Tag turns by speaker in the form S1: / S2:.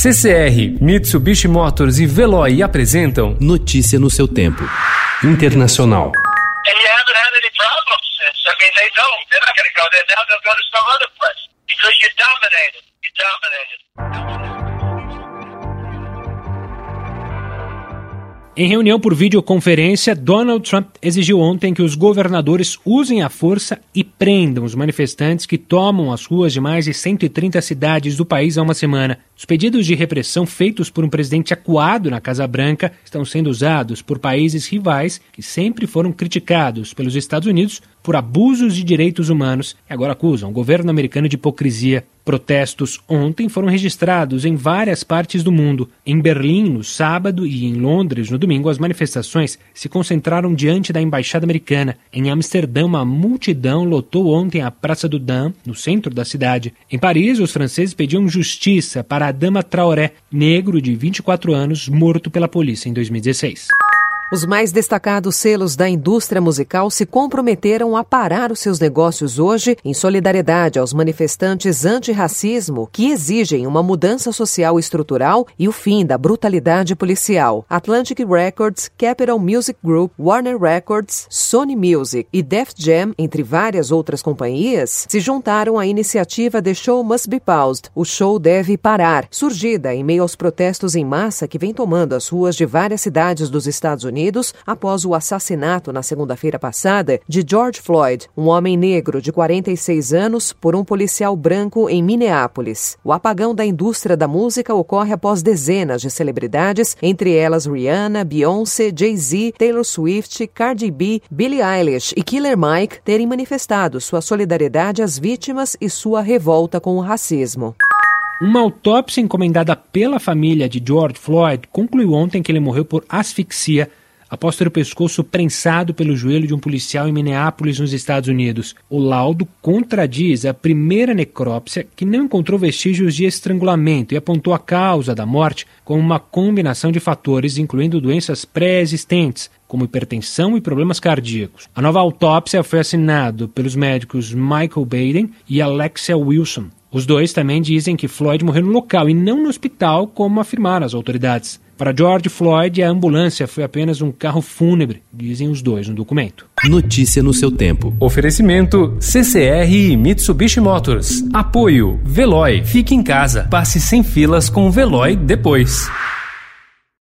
S1: CCR, Mitsubishi Motors e Veloy apresentam
S2: Notícia no seu tempo. Internacional.
S3: Em reunião por videoconferência, Donald Trump exigiu ontem que os governadores usem a força e prendam os manifestantes que tomam as ruas de mais de 130 cidades do país há uma semana. Os pedidos de repressão feitos por um presidente acuado na Casa Branca estão sendo usados por países rivais que sempre foram criticados pelos Estados Unidos por abusos de direitos humanos e agora acusam o governo americano de hipocrisia. Protestos ontem foram registrados em várias partes do mundo. Em Berlim, no sábado, e em Londres, no domingo, as manifestações se concentraram diante da embaixada americana. Em Amsterdã, uma multidão lotou ontem a Praça do Dam, no centro da cidade. Em Paris, os franceses pediam justiça para Adama Traoré, negro de 24 anos, morto pela polícia em 2016.
S4: Os mais destacados selos da indústria musical se comprometeram a parar os seus negócios hoje em solidariedade aos manifestantes antirracismo que exigem uma mudança social estrutural e o fim da brutalidade policial. Atlantic Records, Capital Music Group, Warner Records, Sony Music e Def Jam, entre várias outras companhias, se juntaram à iniciativa The Show Must Be Paused. O show deve parar, surgida em meio aos protestos em massa que vem tomando as ruas de várias cidades dos Estados Unidos Unidos após o assassinato na segunda-feira passada de George Floyd, um homem negro de 46 anos, por um policial branco em Minneapolis. O apagão da indústria da música ocorre após dezenas de celebridades, entre elas Rihanna, Beyoncé, Jay-Z, Taylor Swift, Cardi B, Billie Eilish e Killer Mike, terem manifestado sua solidariedade às vítimas e sua revolta com o racismo.
S3: Uma autópsia encomendada pela família de George Floyd concluiu ontem que ele morreu por asfixia após ter o pescoço prensado pelo joelho de um policial em Minneapolis, nos Estados Unidos. O laudo contradiz a primeira necrópsia, que não encontrou vestígios de estrangulamento e apontou a causa da morte como uma combinação de fatores, incluindo doenças pré-existentes, como hipertensão e problemas cardíacos. A nova autópsia foi assinada pelos médicos Michael Baden e Alexia Wilson. Os dois também dizem que Floyd morreu no local e não no hospital, como afirmaram as autoridades. Para George Floyd, a ambulância foi apenas um carro fúnebre, dizem os dois no documento.
S2: Notícia no seu tempo.
S1: Oferecimento CCR e Mitsubishi Motors. Apoio Veloy. Fique em casa. Passe sem filas com o Veloy depois.